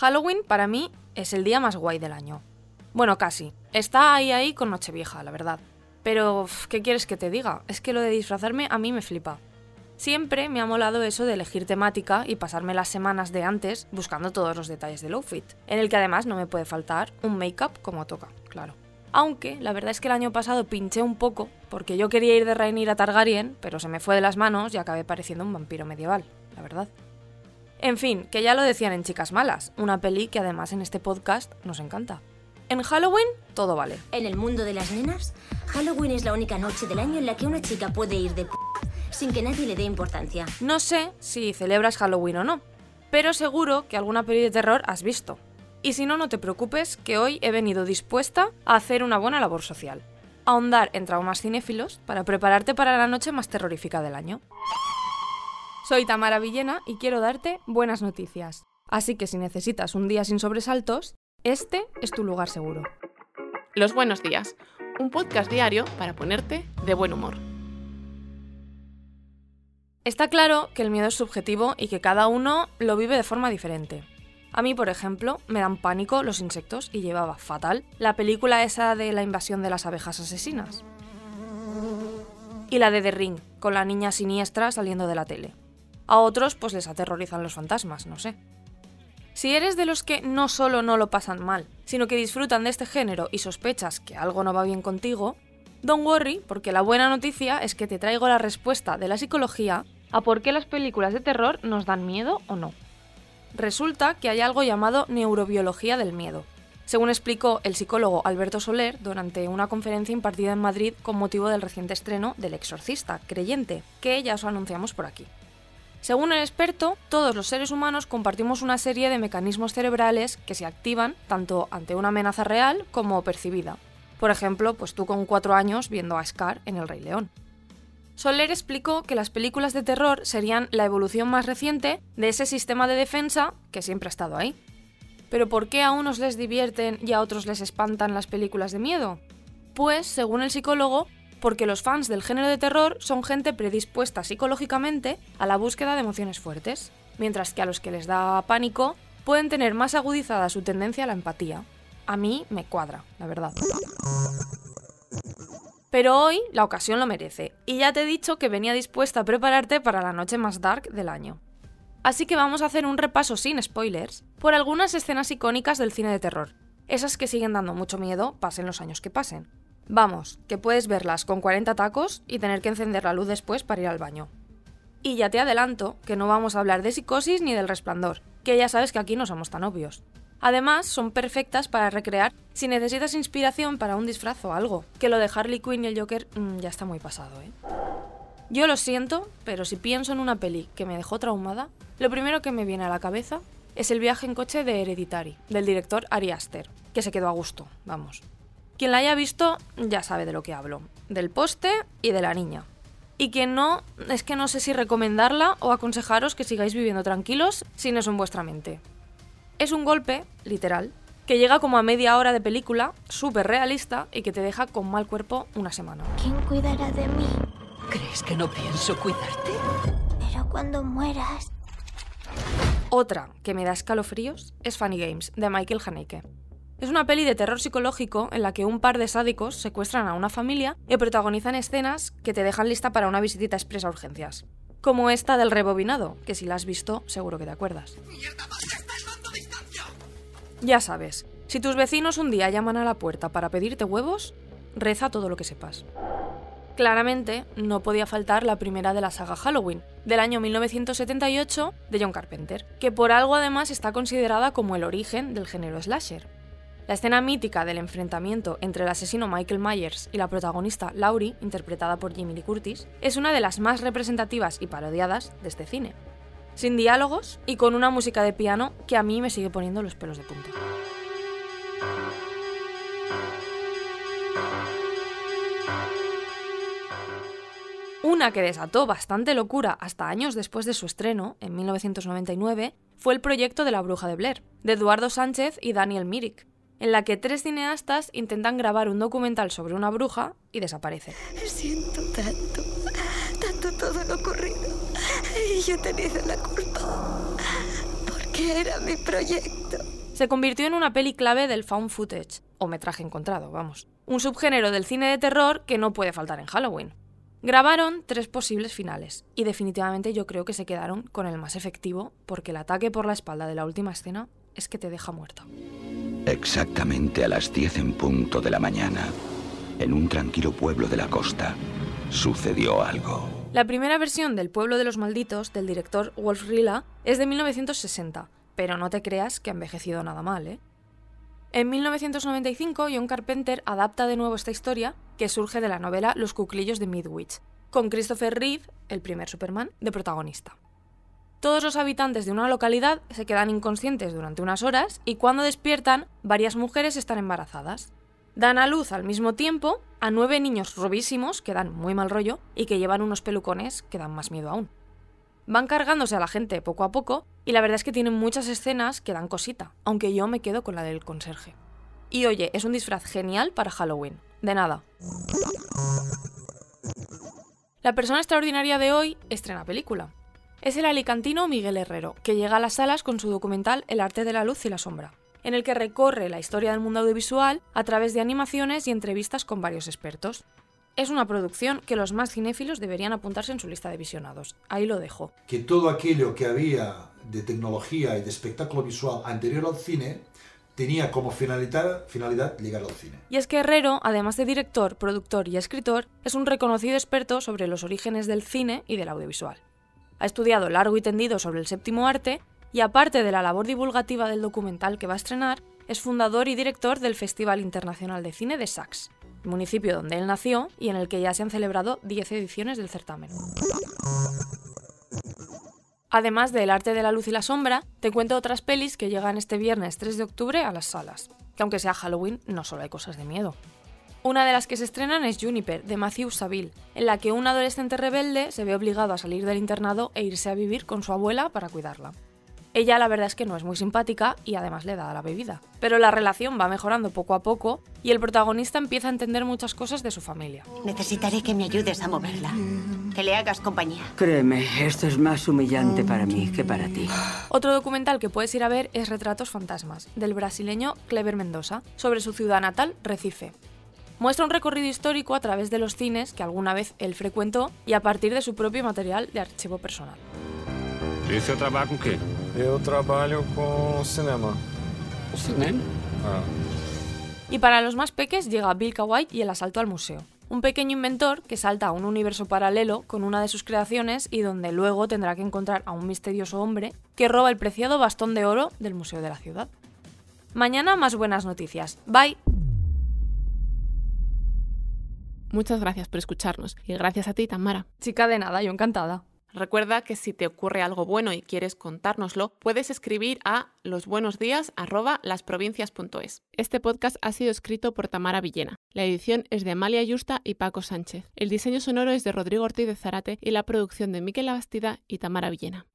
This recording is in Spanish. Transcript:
Halloween para mí es el día más guay del año. Bueno, casi. Está ahí ahí con Nochevieja, la verdad. Pero, ¿qué quieres que te diga? Es que lo de disfrazarme a mí me flipa. Siempre me ha molado eso de elegir temática y pasarme las semanas de antes buscando todos los detalles del outfit, en el que además no me puede faltar un make-up como toca, claro. Aunque la verdad es que el año pasado pinché un poco, porque yo quería ir de Rhaenyra Targaryen, pero se me fue de las manos y acabé pareciendo un vampiro medieval, la verdad. En fin, que ya lo decían en Chicas Malas, una peli que además en este podcast nos encanta. En Halloween todo vale. En el mundo de las nenas, Halloween es la única noche del año en la que una chica puede ir de p sin que nadie le dé importancia. No sé si celebras Halloween o no, pero seguro que alguna peli de terror has visto. Y si no, no te preocupes, que hoy he venido dispuesta a hacer una buena labor social. Ahondar en traumas cinéfilos para prepararte para la noche más terrorífica del año. Soy Tamara Villena y quiero darte buenas noticias. Así que si necesitas un día sin sobresaltos, este es tu lugar seguro. Los buenos días, un podcast diario para ponerte de buen humor. Está claro que el miedo es subjetivo y que cada uno lo vive de forma diferente. A mí, por ejemplo, me dan pánico los insectos y llevaba fatal la película esa de la invasión de las abejas asesinas. Y la de The Ring, con la niña siniestra saliendo de la tele. A otros pues les aterrorizan los fantasmas, no sé. Si eres de los que no solo no lo pasan mal, sino que disfrutan de este género y sospechas que algo no va bien contigo, don't worry, porque la buena noticia es que te traigo la respuesta de la psicología a por qué las películas de terror nos dan miedo o no. Resulta que hay algo llamado neurobiología del miedo, según explicó el psicólogo Alberto Soler durante una conferencia impartida en Madrid con motivo del reciente estreno del Exorcista, creyente, que ya os anunciamos por aquí. Según el experto, todos los seres humanos compartimos una serie de mecanismos cerebrales que se activan tanto ante una amenaza real como percibida. Por ejemplo, pues tú con cuatro años viendo a Scar en El Rey León. Soler explicó que las películas de terror serían la evolución más reciente de ese sistema de defensa que siempre ha estado ahí. Pero ¿por qué a unos les divierten y a otros les espantan las películas de miedo? Pues, según el psicólogo, porque los fans del género de terror son gente predispuesta psicológicamente a la búsqueda de emociones fuertes, mientras que a los que les da pánico pueden tener más agudizada su tendencia a la empatía. A mí me cuadra, la verdad. Pero hoy la ocasión lo merece, y ya te he dicho que venía dispuesta a prepararte para la noche más dark del año. Así que vamos a hacer un repaso sin spoilers por algunas escenas icónicas del cine de terror, esas que siguen dando mucho miedo pasen los años que pasen. Vamos, que puedes verlas con 40 tacos y tener que encender la luz después para ir al baño. Y ya te adelanto que no vamos a hablar de psicosis ni del resplandor, que ya sabes que aquí no somos tan obvios. Además, son perfectas para recrear si necesitas inspiración para un disfraz o algo, que lo de Harley Quinn y el Joker mm, ya está muy pasado, ¿eh? Yo lo siento, pero si pienso en una peli que me dejó traumada, lo primero que me viene a la cabeza es el viaje en coche de Hereditary, del director Ari Aster, que se quedó a gusto, vamos. Quien la haya visto ya sabe de lo que hablo, del poste y de la niña. Y quien no, es que no sé si recomendarla o aconsejaros que sigáis viviendo tranquilos sin eso en vuestra mente. Es un golpe, literal, que llega como a media hora de película, súper realista y que te deja con mal cuerpo una semana. ¿Quién cuidará de mí? ¿Crees que no pienso cuidarte? Pero cuando mueras... Otra que me da escalofríos es Funny Games, de Michael Haneke. Es una peli de terror psicológico en la que un par de sádicos secuestran a una familia y protagonizan escenas que te dejan lista para una visita expresa a urgencias. Como esta del rebobinado, que si la has visto seguro que te acuerdas. Ya sabes, si tus vecinos un día llaman a la puerta para pedirte huevos, reza todo lo que sepas. Claramente, no podía faltar la primera de la saga Halloween, del año 1978 de John Carpenter, que por algo además está considerada como el origen del género slasher. La escena mítica del enfrentamiento entre el asesino Michael Myers y la protagonista Laurie, interpretada por Jimmy Lee Curtis, es una de las más representativas y parodiadas de este cine. Sin diálogos y con una música de piano que a mí me sigue poniendo los pelos de punta. Una que desató bastante locura hasta años después de su estreno, en 1999, fue el proyecto de La Bruja de Blair, de Eduardo Sánchez y Daniel Myrick, en la que tres cineastas intentan grabar un documental sobre una bruja y desaparece. Siento tanto, tanto todo lo ocurrido. Y yo he tenido la culpa. Porque era mi proyecto. Se convirtió en una peli clave del found footage, o metraje encontrado, vamos. Un subgénero del cine de terror que no puede faltar en Halloween. Grabaron tres posibles finales, y definitivamente yo creo que se quedaron con el más efectivo, porque el ataque por la espalda de la última escena es que te deja muerta. Exactamente a las 10 en punto de la mañana, en un tranquilo pueblo de la costa, sucedió algo. La primera versión del Pueblo de los Malditos del director Wolf Rilla es de 1960, pero no te creas que ha envejecido nada mal, ¿eh? En 1995, John Carpenter adapta de nuevo esta historia, que surge de la novela Los cuclillos de Midwich, con Christopher Reeve, el primer Superman, de protagonista. Todos los habitantes de una localidad se quedan inconscientes durante unas horas y cuando despiertan, varias mujeres están embarazadas. Dan a luz al mismo tiempo a nueve niños robísimos que dan muy mal rollo y que llevan unos pelucones que dan más miedo aún. Van cargándose a la gente poco a poco y la verdad es que tienen muchas escenas que dan cosita, aunque yo me quedo con la del conserje. Y oye, es un disfraz genial para Halloween. De nada. La persona extraordinaria de hoy estrena película. Es el alicantino Miguel Herrero, que llega a las salas con su documental El arte de la luz y la sombra, en el que recorre la historia del mundo audiovisual a través de animaciones y entrevistas con varios expertos. Es una producción que los más cinéfilos deberían apuntarse en su lista de visionados. Ahí lo dejo. Que todo aquello que había de tecnología y de espectáculo visual anterior al cine tenía como finalidad, finalidad llegar al cine. Y es que Herrero, además de director, productor y escritor, es un reconocido experto sobre los orígenes del cine y del audiovisual. Ha estudiado largo y tendido sobre el séptimo arte y aparte de la labor divulgativa del documental que va a estrenar, es fundador y director del Festival Internacional de Cine de Sax, municipio donde él nació y en el que ya se han celebrado 10 ediciones del certamen. Además del arte de la luz y la sombra, te cuento otras pelis que llegan este viernes 3 de octubre a las salas, que aunque sea Halloween no solo hay cosas de miedo. Una de las que se estrenan es Juniper, de Matthew Saville, en la que un adolescente rebelde se ve obligado a salir del internado e irse a vivir con su abuela para cuidarla. Ella la verdad es que no es muy simpática y además le da la bebida. Pero la relación va mejorando poco a poco y el protagonista empieza a entender muchas cosas de su familia. Necesitaré que me ayudes a moverla. Que le hagas compañía. Créeme, esto es más humillante para mí que para ti. Otro documental que puedes ir a ver es Retratos Fantasmas, del brasileño Clever Mendoza, sobre su ciudad natal, Recife. Muestra un recorrido histórico a través de los cines que alguna vez él frecuentó y a partir de su propio material de archivo personal. E você trabalha com o quê? Eu trabalho com cinema. Cinema? Ah. Y para los más peques llega Bill Kawai y el asalto al museo. Un pequeño inventor que salta a un universo paralelo con una de sus creaciones y donde luego tendrá que encontrar a un misterioso hombre que roba el preciado bastón de oro del Museo de la Ciudad. Mañana más buenas noticias. Bye. Muchas gracias por escucharnos y gracias a ti, Tamara. Chica de nada, yo encantada. Recuerda que si te ocurre algo bueno y quieres contárnoslo, puedes escribir a losbuenosdías@lasprovincias.es. Este podcast ha sido escrito por Tamara Villena. La edición es de Amalia Yusta y Paco Sánchez. El diseño sonoro es de Rodrigo Ortiz de Zarate y la producción de Miquel Abastida y Tamara Villena.